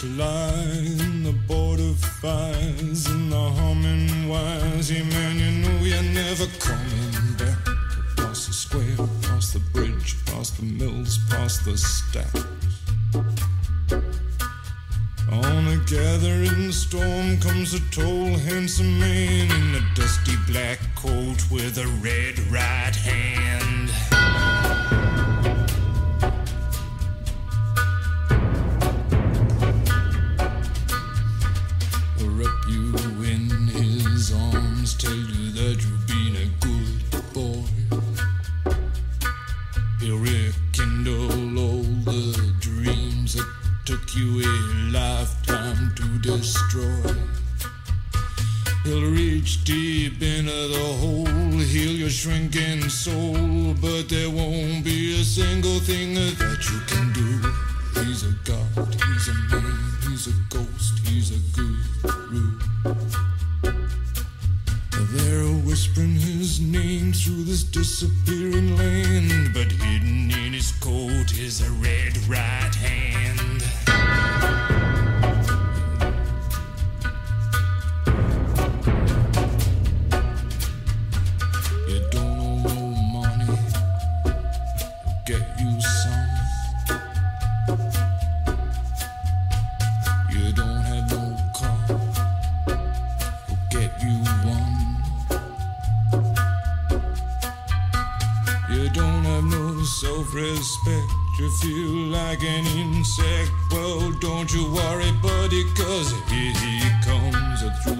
to line the border fires and the humming wires. Yeah, man, you know you're never coming back. Across the square, across the bridge, past the mills, past the stacks. On a gathering storm comes a tall, handsome man. You feel like an insect. Well, don't you worry, buddy, cause here he comes through.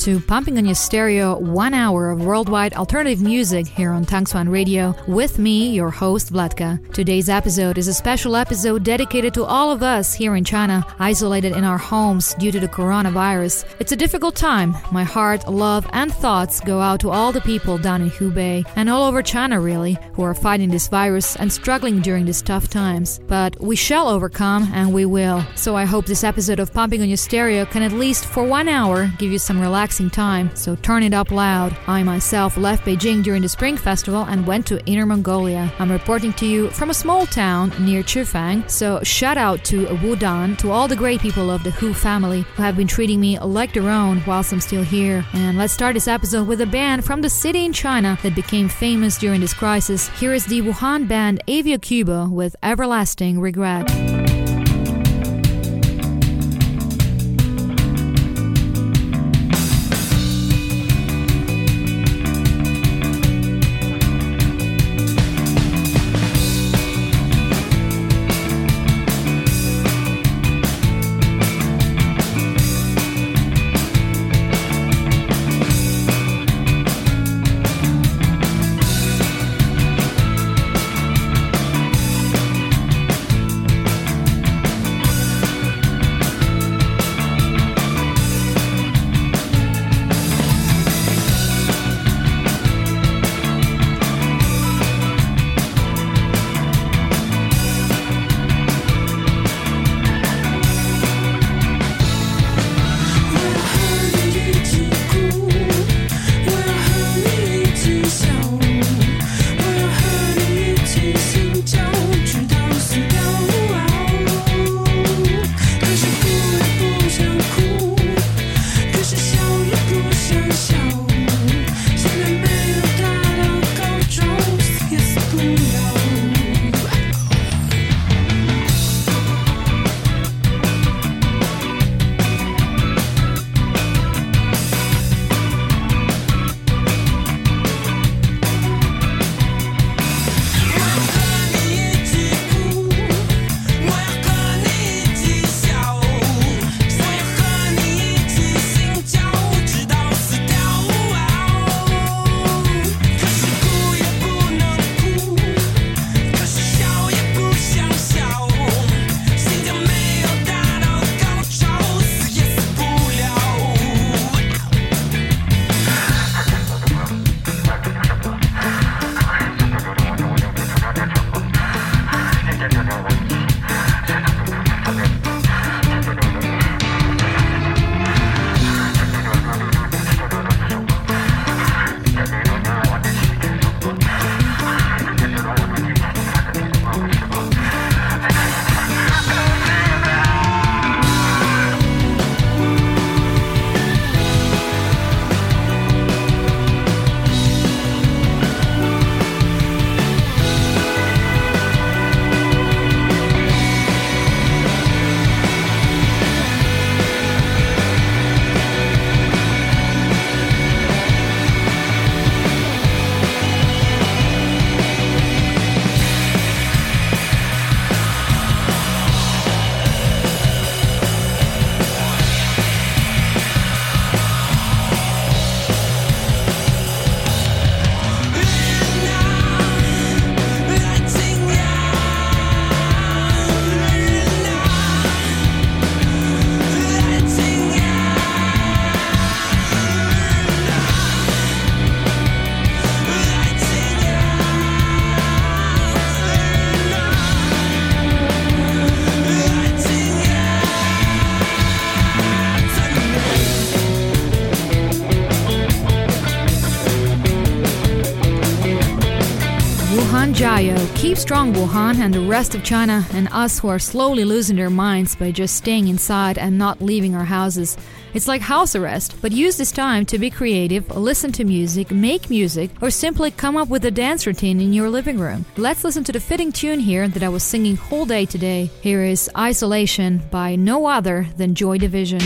to Pumping on Your Stereo, one hour of worldwide alternative music here on Tangsuan Radio with me, your host Vlatka. Today's episode is a special episode dedicated to all of us here in China, isolated in our homes due to the coronavirus. It's a difficult time. My heart, love, and thoughts go out to all the people down in Hubei and all over China, really, who are fighting this virus and struggling during these tough times. But we shall overcome, and we will. So I hope this episode of Pumping on Your Stereo can at least for one hour give you some relaxing time, so turn it up loud. I myself left Beijing during the Spring Festival and went to Inner Mongolia. I'm reporting to you from a small town near Chifeng, so shout out to Wudan, to all the great people of the Hu family who have been treating me like their own whilst I'm still here. And let's start this episode with a band from the city in China that became famous during this crisis. Here is the Wuhan band AV OKUBO with Everlasting Regret. Strong, Wuhan, and the rest of China, and us who are slowly losing their minds by just staying inside and not leaving our houses. It's like house arrest, but use this time to be creative, listen to music, make music, or simply come up with a dance routine in your living room. Let's listen to the fitting tune here that I was singing whole day today. Here is Isolation by no other than Joy Division.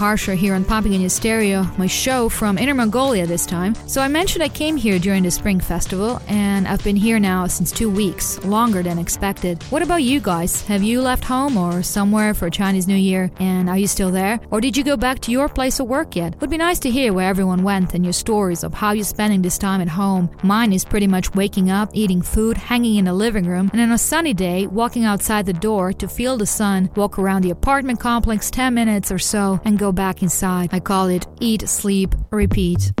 Harsher here on Pumping on Your Stereo, my show from Inner Mongolia this time. So I mentioned I came here during the Spring Festival, and I've been here now since two weeks, longer than expected. What about you guys? Have you left home or somewhere for Chinese New Year, and are you still there? Or did you go back to your place of work yet? Would be nice to hear where everyone went and your stories of how you're spending this time at home. Mine is pretty much waking up, eating food, hanging in the living room, and on a sunny day, walking outside the door to feel the sun, walk around the apartment complex 10 minutes or so, and go back inside. I call it eat, sleep, repeat.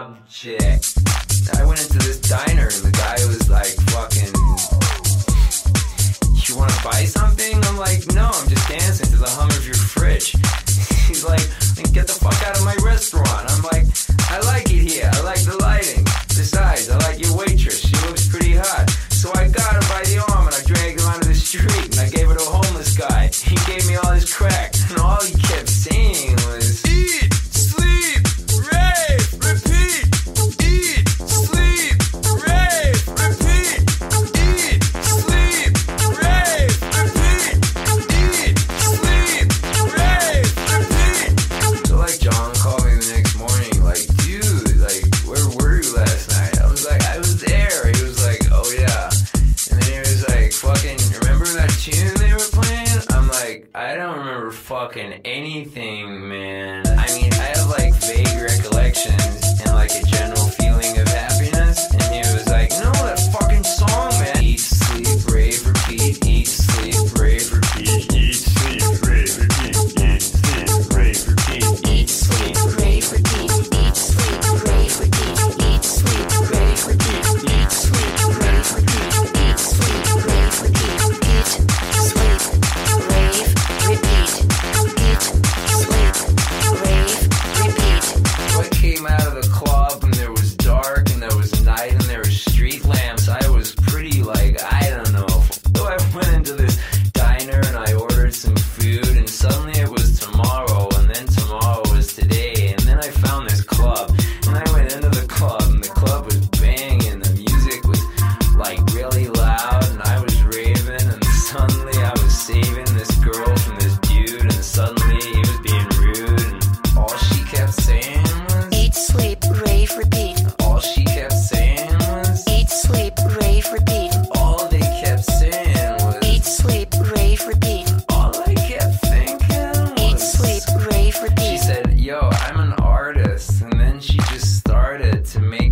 subject. I went into this diner and the guy was like, fucking, you wanna buy something? I'm like, no, I'm just dancing to the hum of your fridge. He's like, get the fuck out of my restaurant. I'm like, I like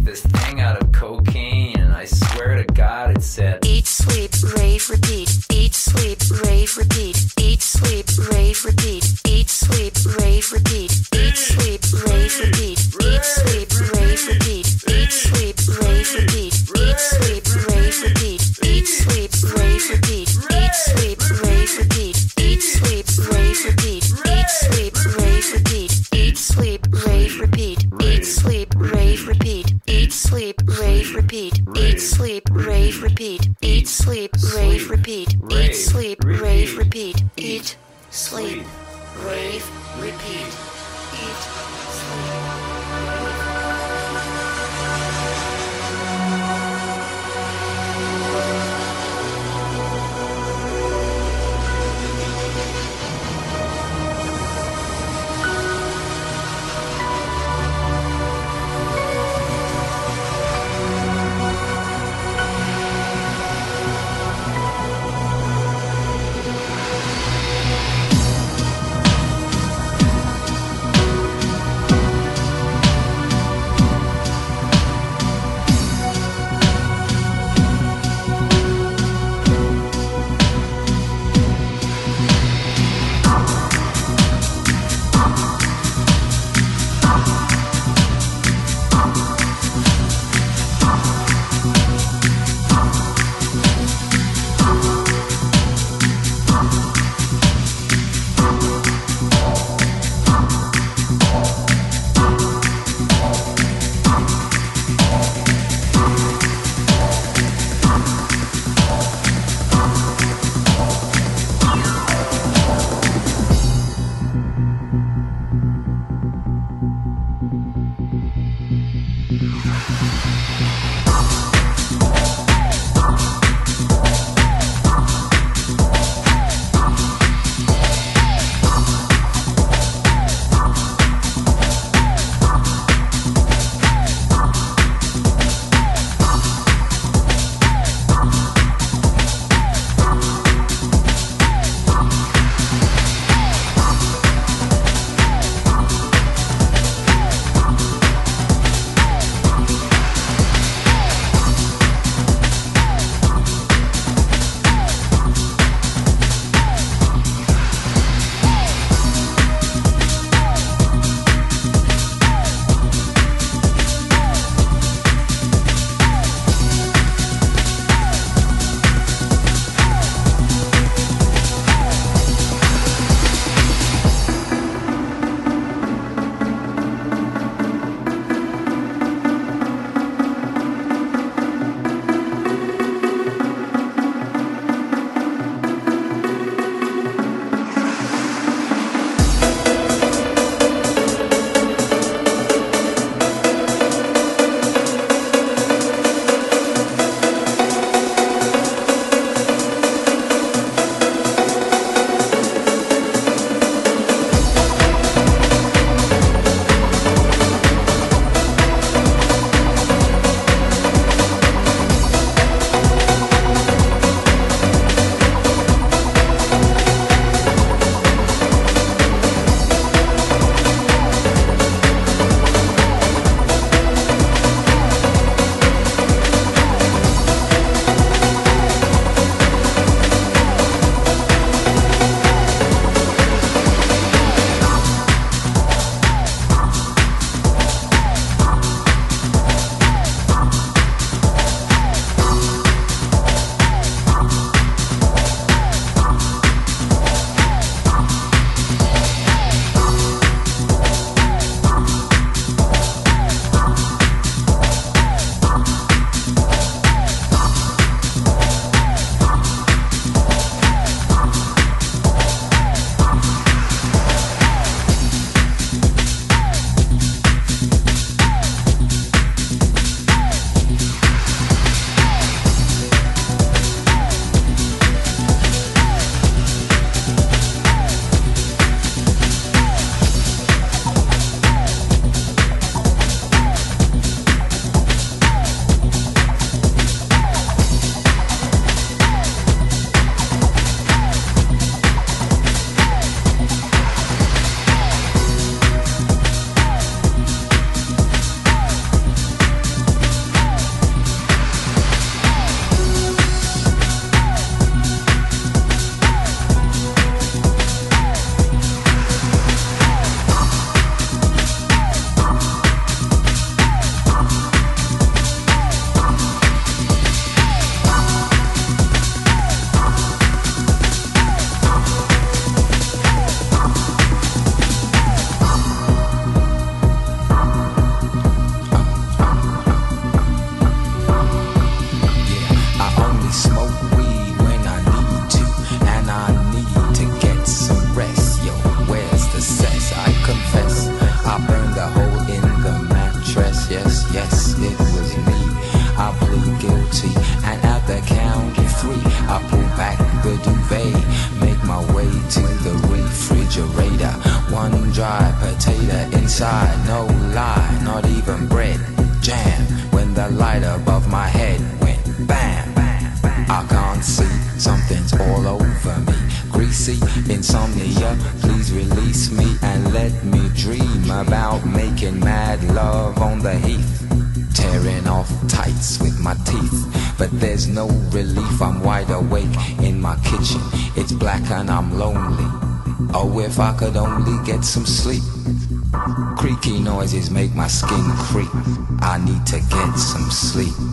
this thing out of cocaine, and I swear to God it said, Eat, sleep, rave, repeat. Eat, sleep, rave, repeat. Get some sleep. Creaky noises make my skin creep. I need to get some sleep.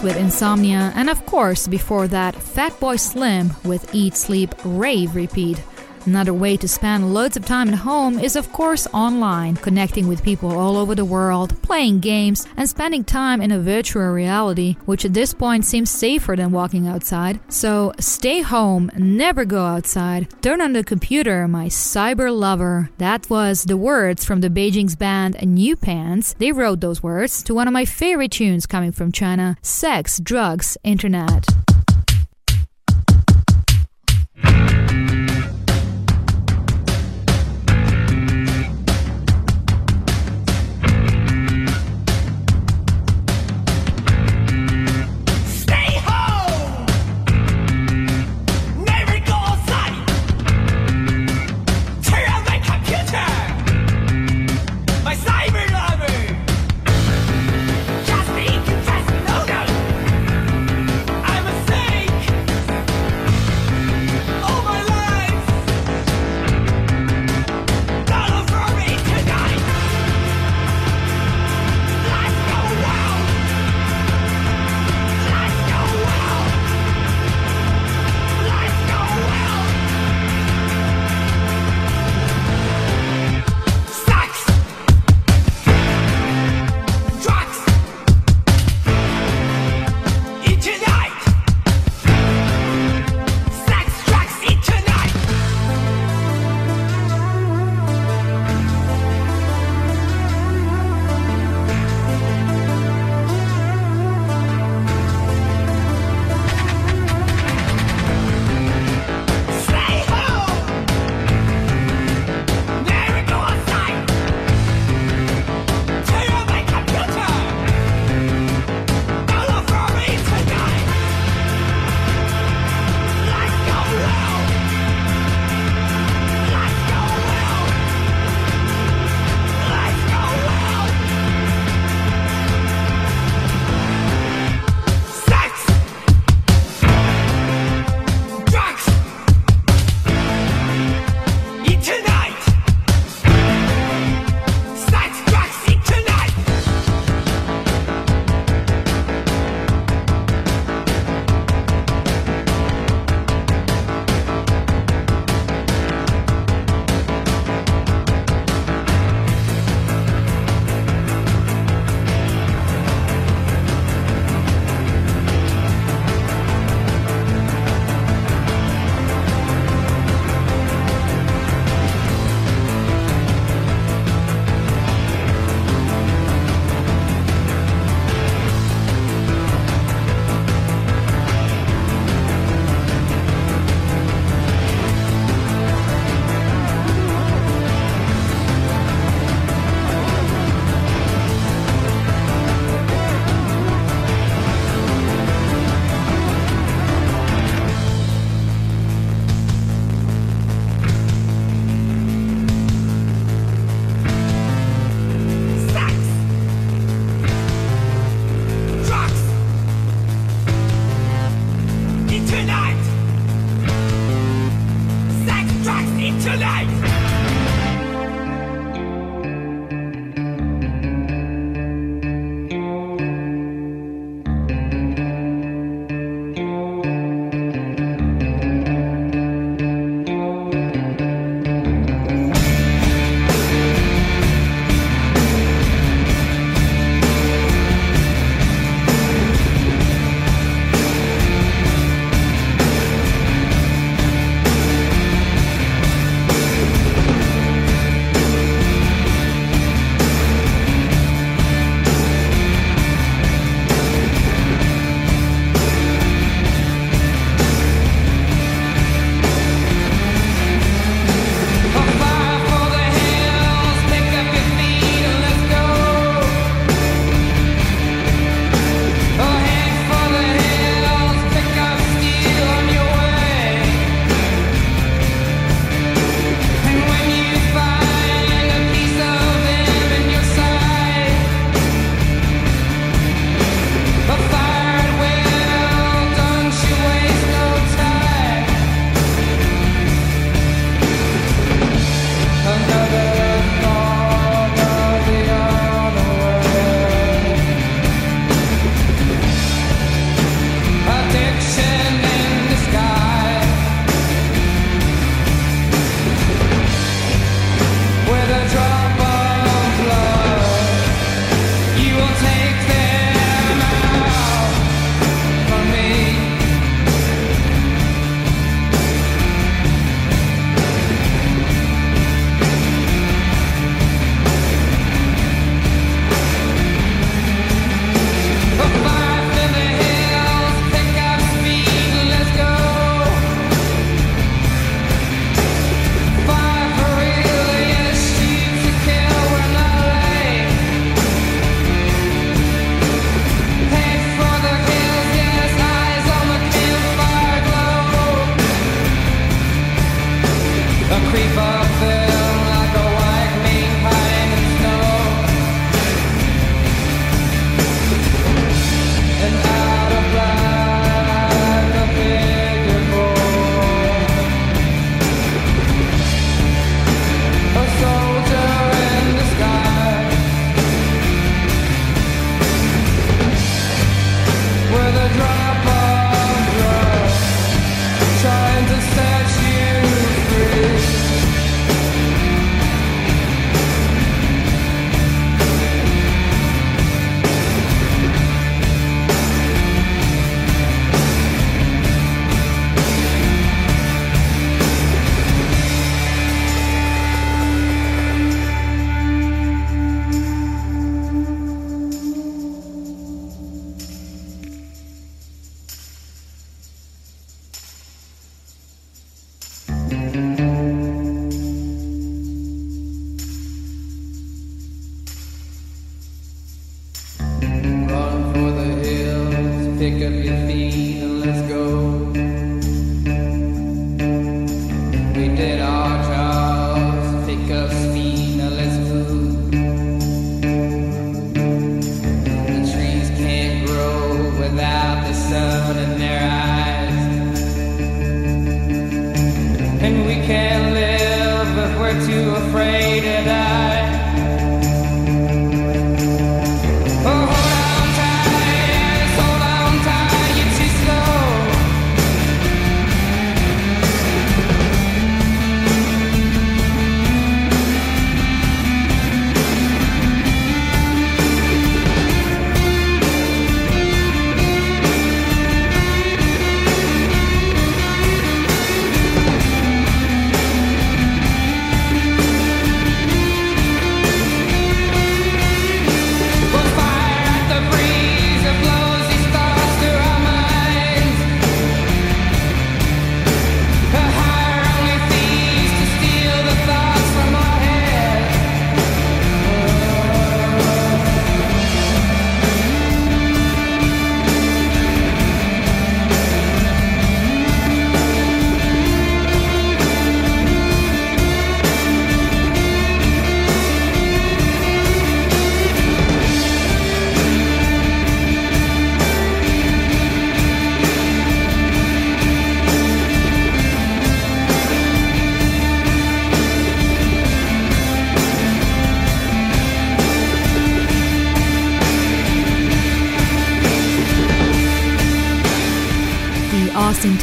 With Insomnia, and of course, before that, Fatboy Slim with Eat, Sleep, Rave, Repeat. Another way to spend loads of time at home is, of course, online, connecting with people all over the world, playing games, and spending time in a virtual reality, which at this point seems safer than walking outside. So stay home, never go outside, turn on the computer, my cyber lover. That was the words from the Beijing's band New Pants. They wrote those words to one of my favorite tunes coming from China Sex, Drugs, Internet.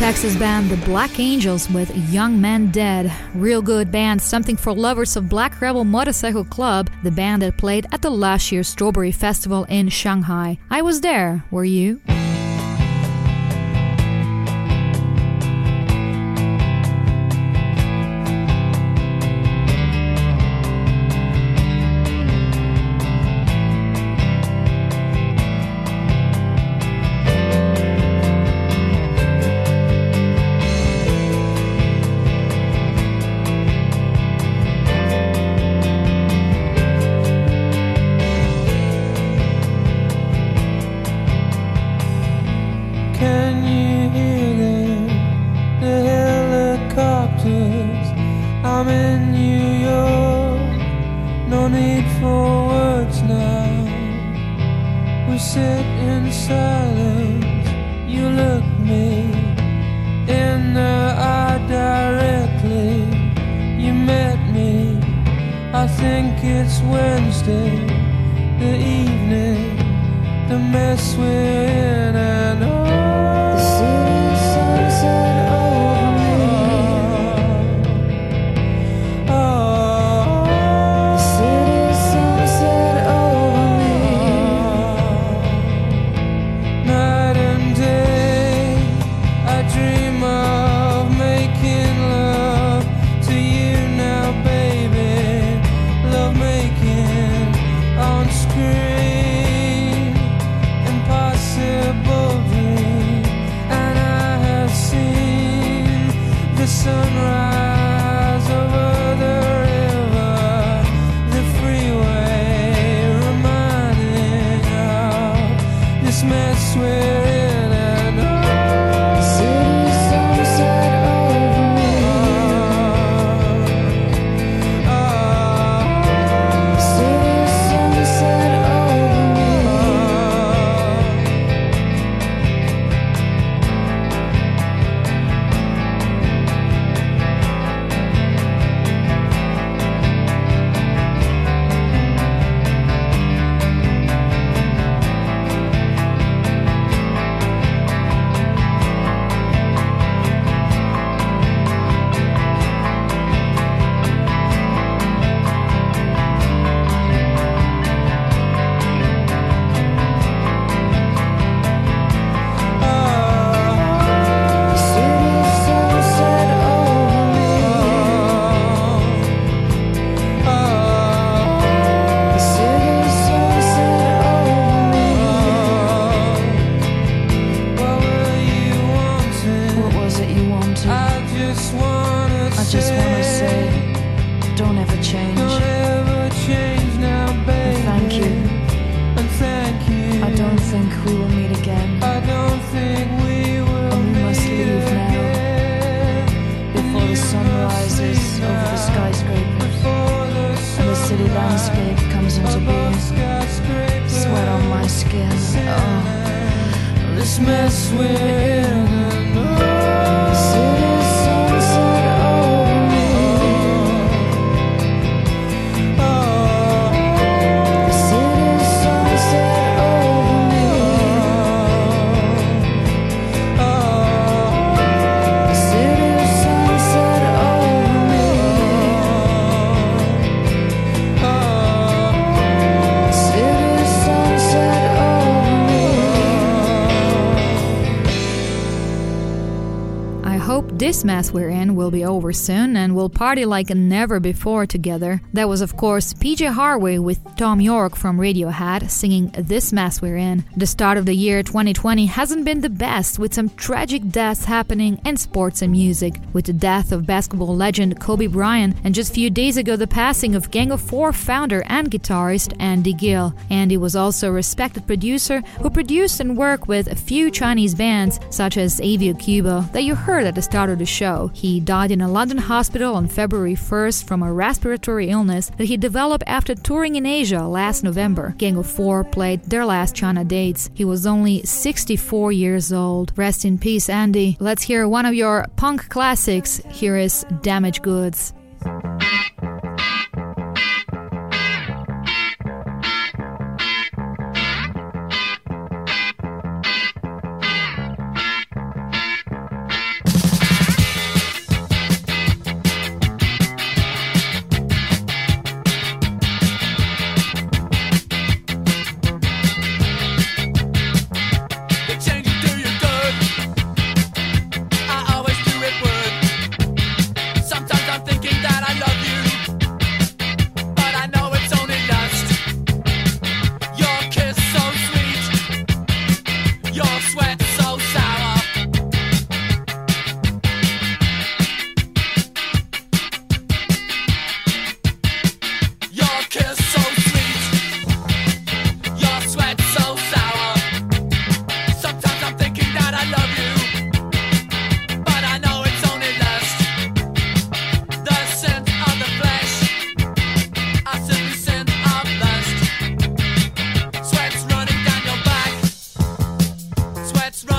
Texas band The Black Angels with Young Man Dead. Real good band, something for lovers of Black Rebel Motorcycle Club, the band that played at the last year's Strawberry Festival in Shanghai. I was there, were you? This mess we're in will be over soon and we'll party like never before together. That was, of course, PJ Harvey with Thom Yorke from Radiohead singing This Mess We're In. The start of the year 2020 hasn't been the best, with some tragic deaths happening in sports and music. With the death of basketball legend Kobe Bryant, and just a few days ago, the passing of Gang of Four founder and guitarist Andy Gill. Andy was also a respected producer who produced and worked with a few Chinese bands, such as AV OKUBO, that you heard at the start of the show. He died in a London hospital on February 1st from a respiratory illness that he developed after touring in Asia last November. Gang of Four played their last China dates. He was only 64 years old. Rest in peace, Andy. Let's hear one of your punk classics. Here is Damage Goods.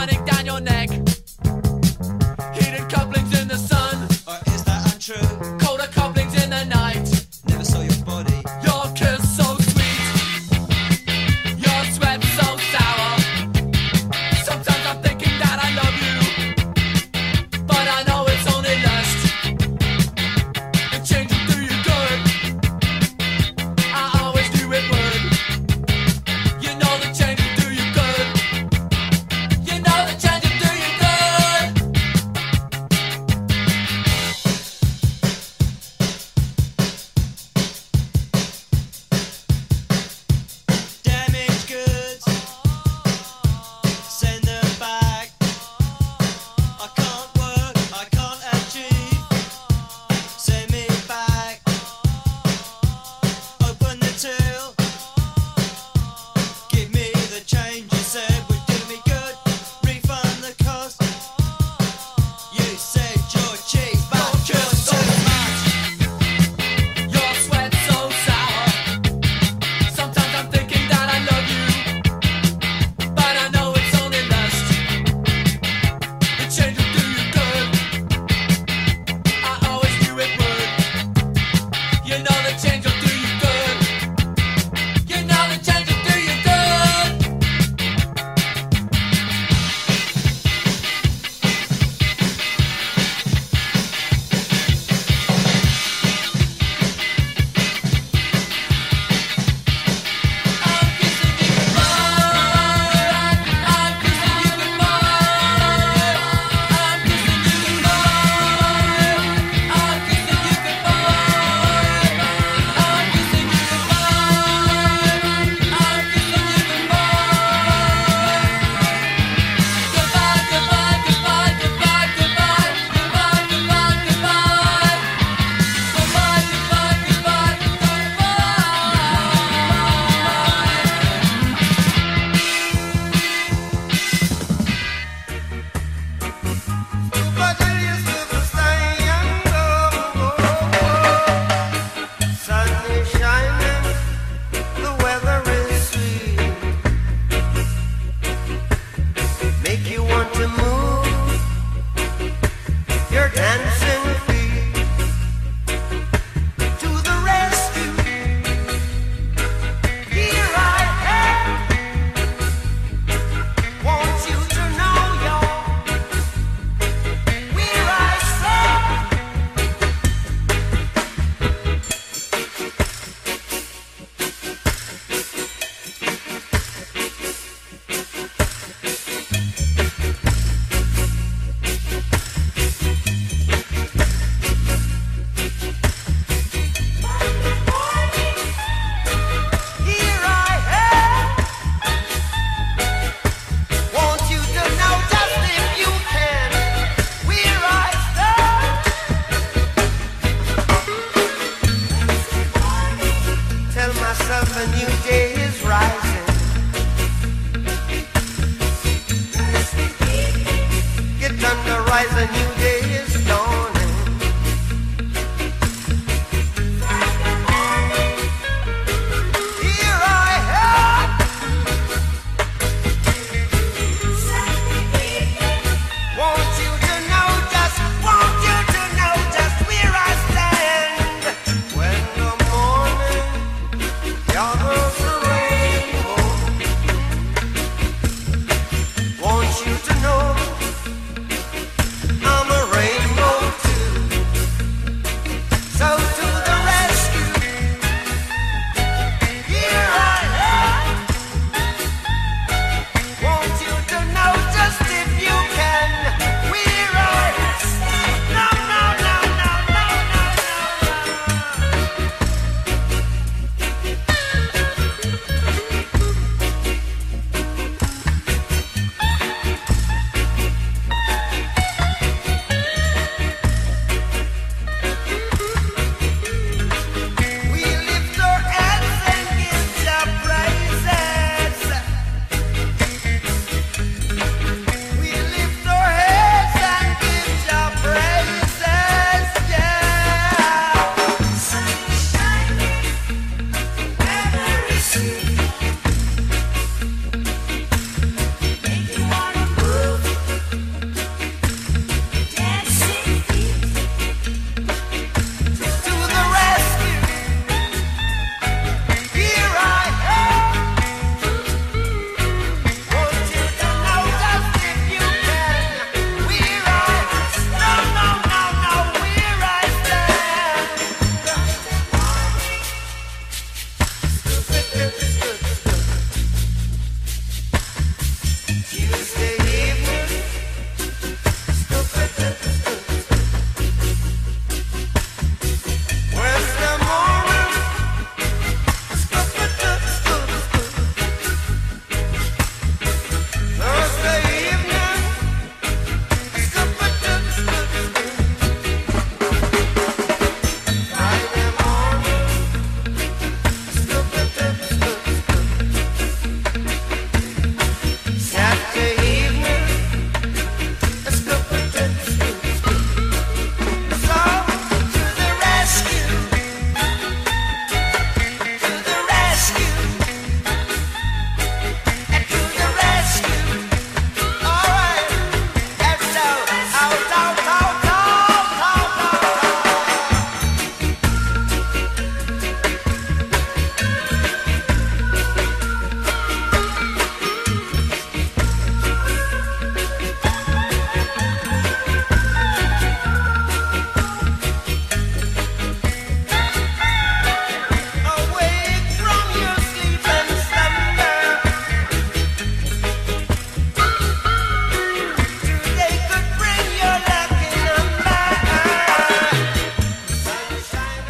Running down your neck.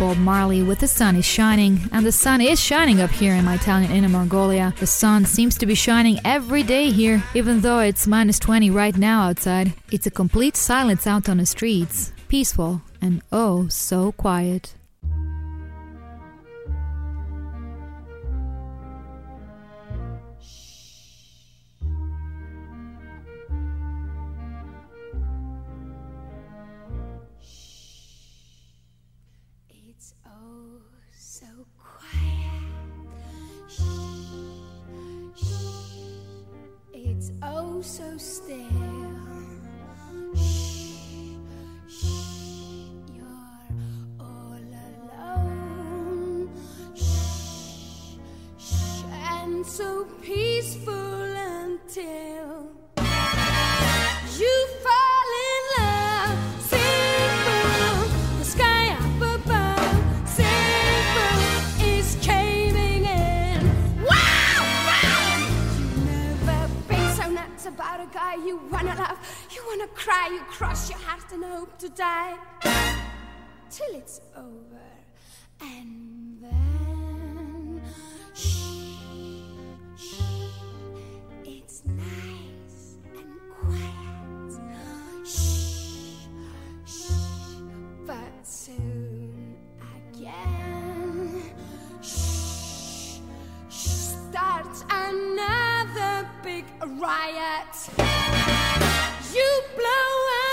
Bob Marley with The Sun is Shining. And the sun is shining up here in my town in Inner Mongolia. The sun seems to be shining every day here, even though it's minus 20 right now outside. It's a complete silence out on the streets, peaceful and oh so quiet. so peaceful until you fall in love. Simple, the sky up above. Simple is caving in. Wow, wow! You never been so nuts about a guy you wanna love. You wanna cry, you cross your heart and hope to die till it's over and then. big riot. You blow up.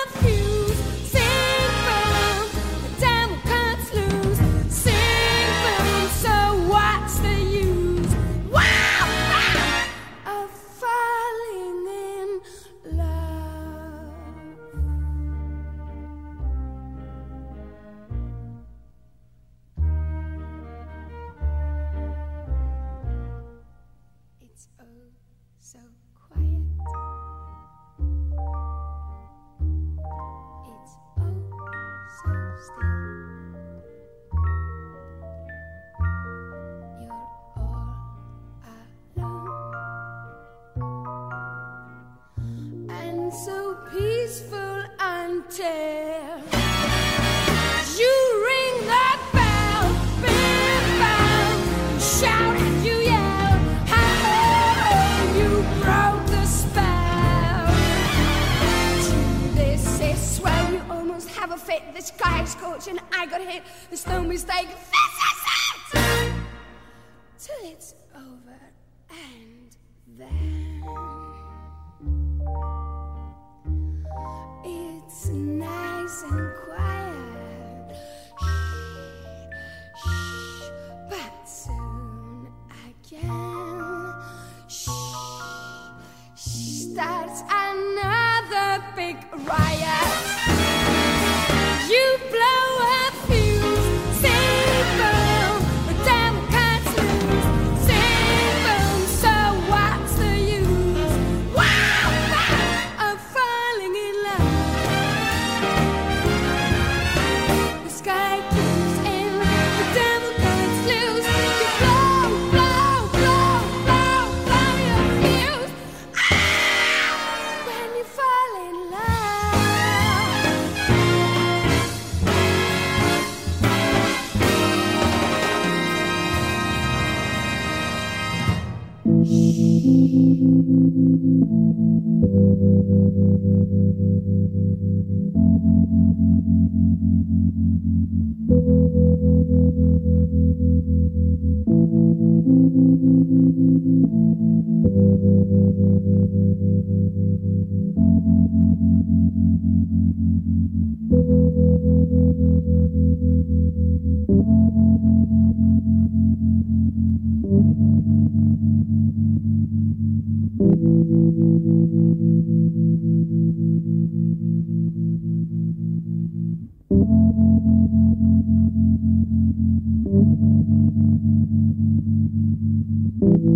coach and I got hit. There's no mistake. Thank you.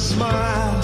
Smile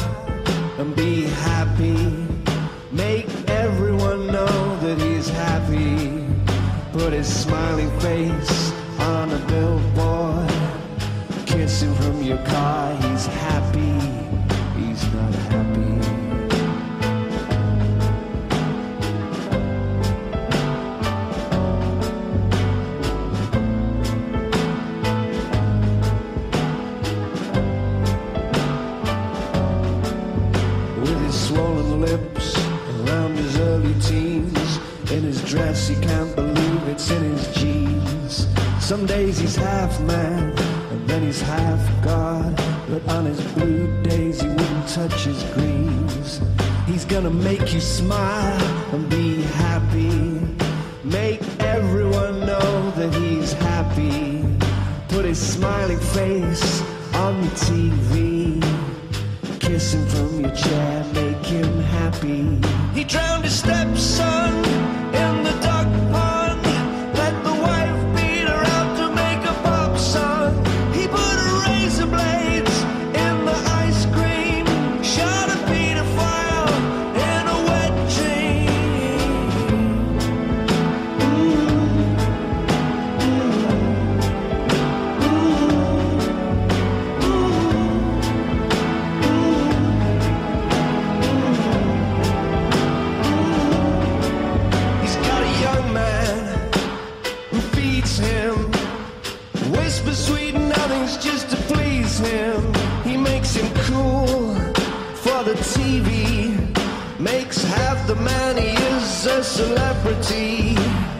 celebrity.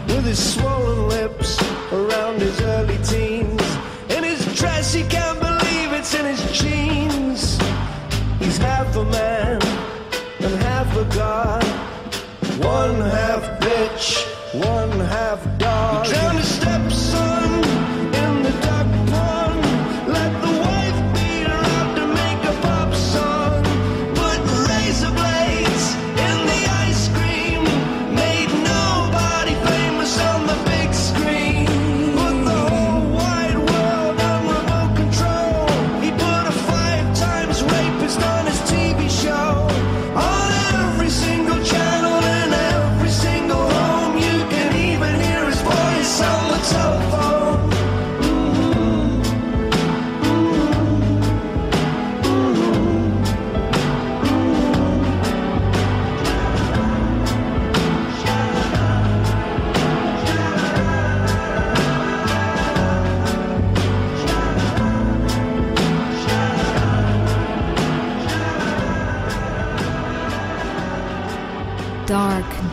With his swollen lips around his early teens. In his dress, he can't believe it's in his jeans. He's half a man and half a god. One half bitch, one half dog.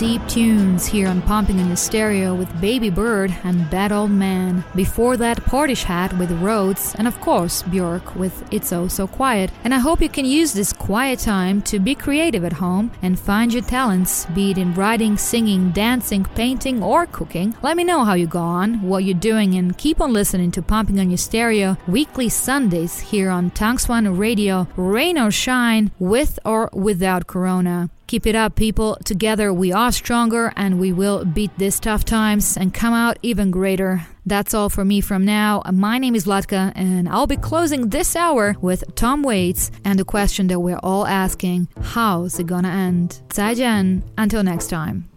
Deep tunes here on Pumping in the Stereo with Babybird and Bad Old Man. Before that, Portishead with Roads, and of course, Björk with It's Oh So Quiet. And I hope you can use this quiet time to be creative at home and find your talents, be it in writing, singing, dancing, painting, or cooking. Let me know how you go on, what you're doing, and keep on listening to Pumping on Your Stereo weekly Sundays here on Tangsuan Radio, rain or shine, with or without Corona. Keep it up, people. Together we are stronger and we will beat these tough times and come out even greater. That's all for me from now. My name is Vlatka, and I'll be closing this hour with Tom Waits and the question that we're all asking how's it gonna end? Zaijian, until next time.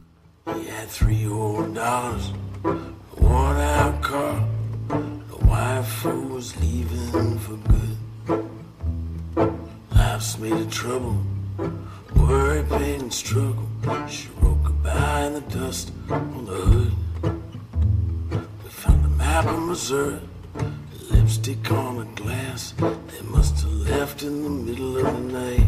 Had three old out car, the wife who was leaving for good. Life's made of trouble. Worry, pain, and struggle. She wrote goodbye in the dust on the hood. We found a map of Missouri, lipstick on a glass. They must have left in the middle of the night.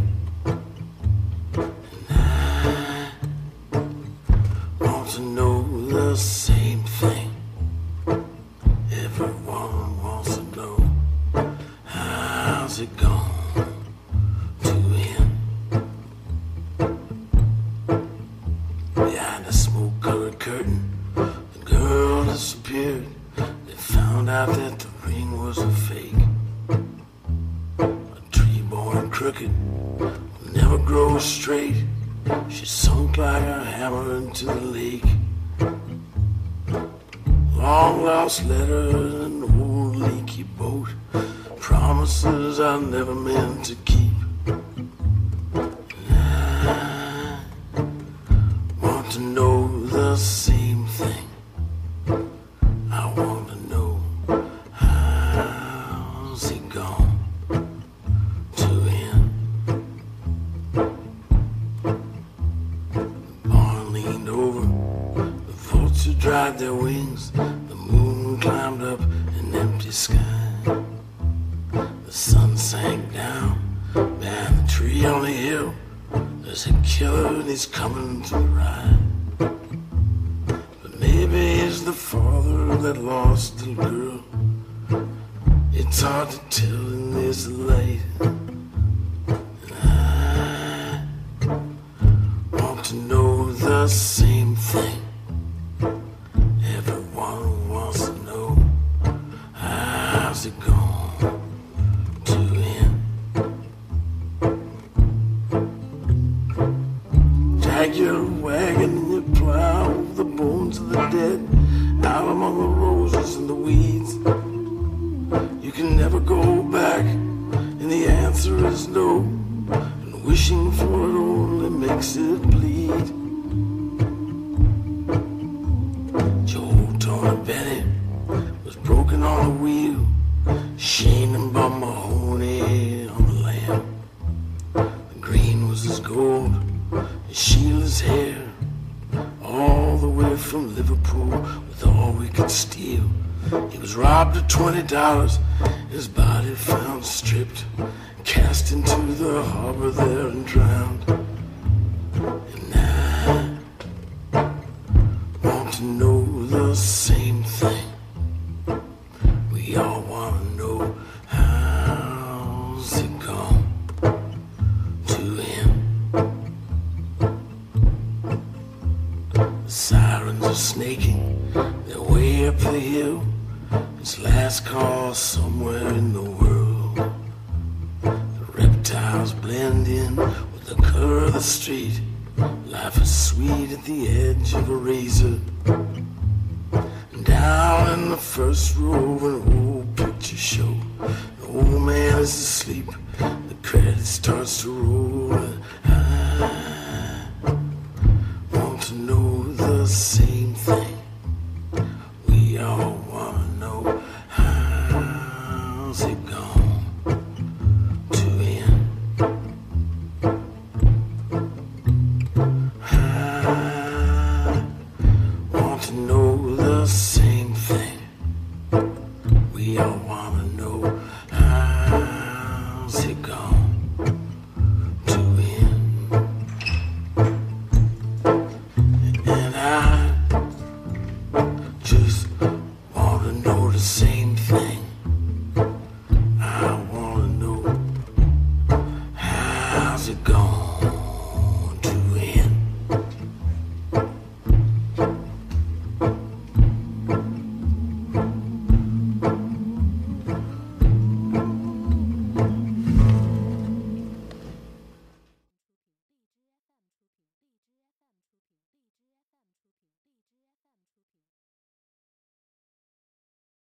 dollars.